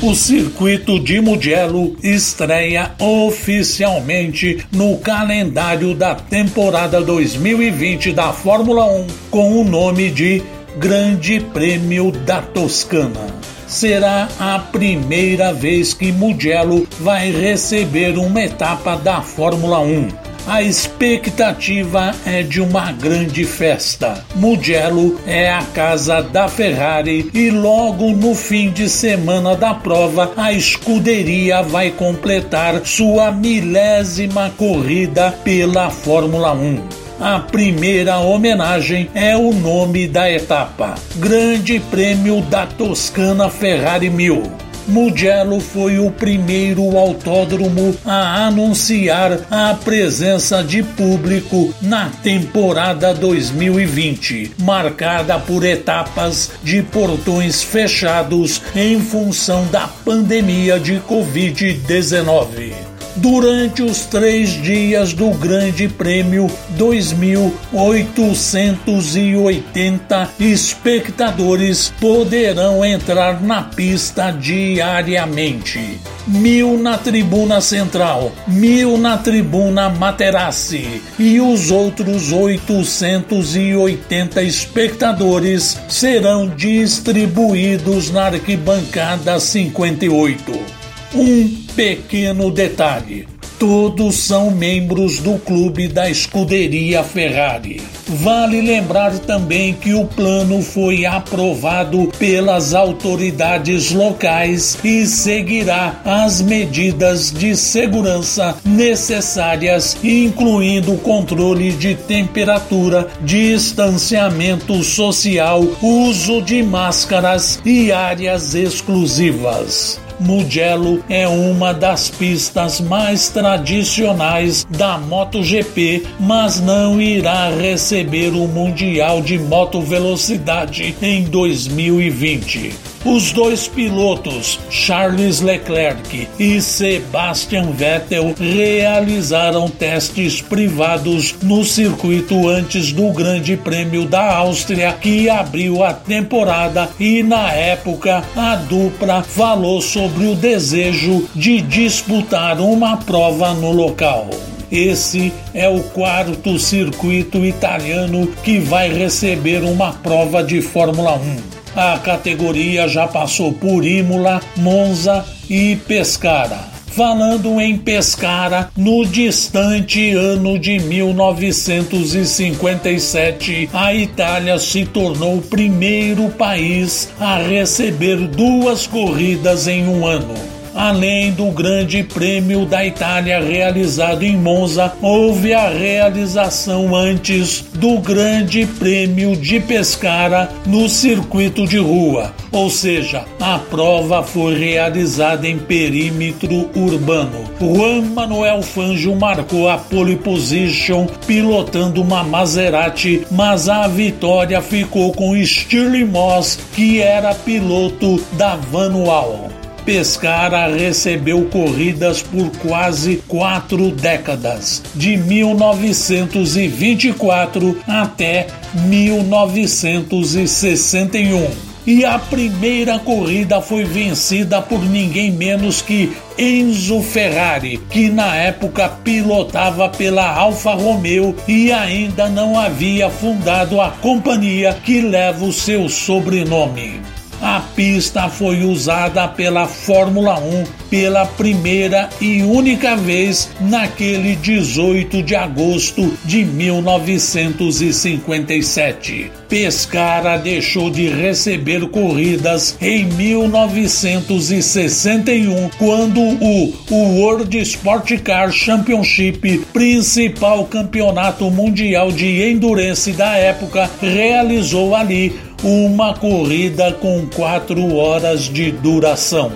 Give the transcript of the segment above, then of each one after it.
O circuito de Mugello estreia oficialmente no calendário da temporada 2020 da Fórmula 1 com o nome de Grande Prêmio da Toscana. Será a primeira vez que Mugello vai receber uma etapa da Fórmula 1 a expectativa é de uma grande festa. Mugello é a casa da Ferrari e logo no fim de semana da prova a escuderia vai completar sua milésima corrida pela Fórmula 1. A primeira homenagem é o nome da etapa: Grande Prêmio da Toscana Ferrari 1000. Mugello foi o primeiro autódromo a anunciar a presença de público na temporada 2020, marcada por etapas de portões fechados em função da pandemia de Covid-19 durante os três dias do Grande Prêmio 2.880 espectadores poderão entrar na pista diariamente. Mil na tribuna central, mil na tribuna Materassi e os outros 880 espectadores serão distribuídos na arquibancada 58. Um pequeno detalhe: todos são membros do clube da escuderia Ferrari. Vale lembrar também que o plano foi aprovado pelas autoridades locais e seguirá as medidas de segurança necessárias, incluindo controle de temperatura, distanciamento social, uso de máscaras e áreas exclusivas. Mugello é uma das pistas mais tradicionais da MotoGP, mas não irá receber o Mundial de Moto Velocidade em 2020. Os dois pilotos, Charles Leclerc e Sebastian Vettel, realizaram testes privados no circuito antes do Grande Prêmio da Áustria, que abriu a temporada, e na época a dupla falou sobre o desejo de disputar uma prova no local. Esse é o quarto circuito italiano que vai receber uma prova de Fórmula 1. A categoria já passou por Imola, Monza e Pescara. Falando em Pescara, no distante ano de 1957, a Itália se tornou o primeiro país a receber duas corridas em um ano. Além do Grande Prêmio da Itália realizado em Monza, houve a realização antes do Grande Prêmio de Pescara no circuito de rua, ou seja, a prova foi realizada em perímetro urbano. Juan Manuel Fangio marcou a pole position pilotando uma Maserati, mas a vitória ficou com Stirling Moss, que era piloto da Vanual. Pescara recebeu corridas por quase quatro décadas, de 1924 até 1961 e a primeira corrida foi vencida por ninguém menos que Enzo Ferrari, que na época pilotava pela Alfa Romeo e ainda não havia fundado a companhia que leva o seu sobrenome. A pista foi usada pela Fórmula 1 pela primeira e única vez naquele 18 de agosto de 1957. Pescara deixou de receber corridas em 1961, quando o World Sport Car Championship, principal campeonato mundial de endurance da época, realizou ali uma corrida com quatro horas de duração.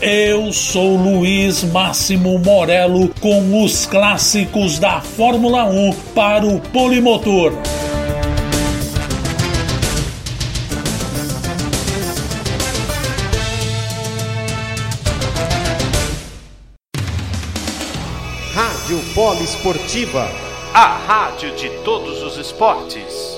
Eu sou Luiz Máximo Morello com os clássicos da Fórmula 1 para o Polimotor. Rádio Polo Esportiva, a rádio de todos os esportes.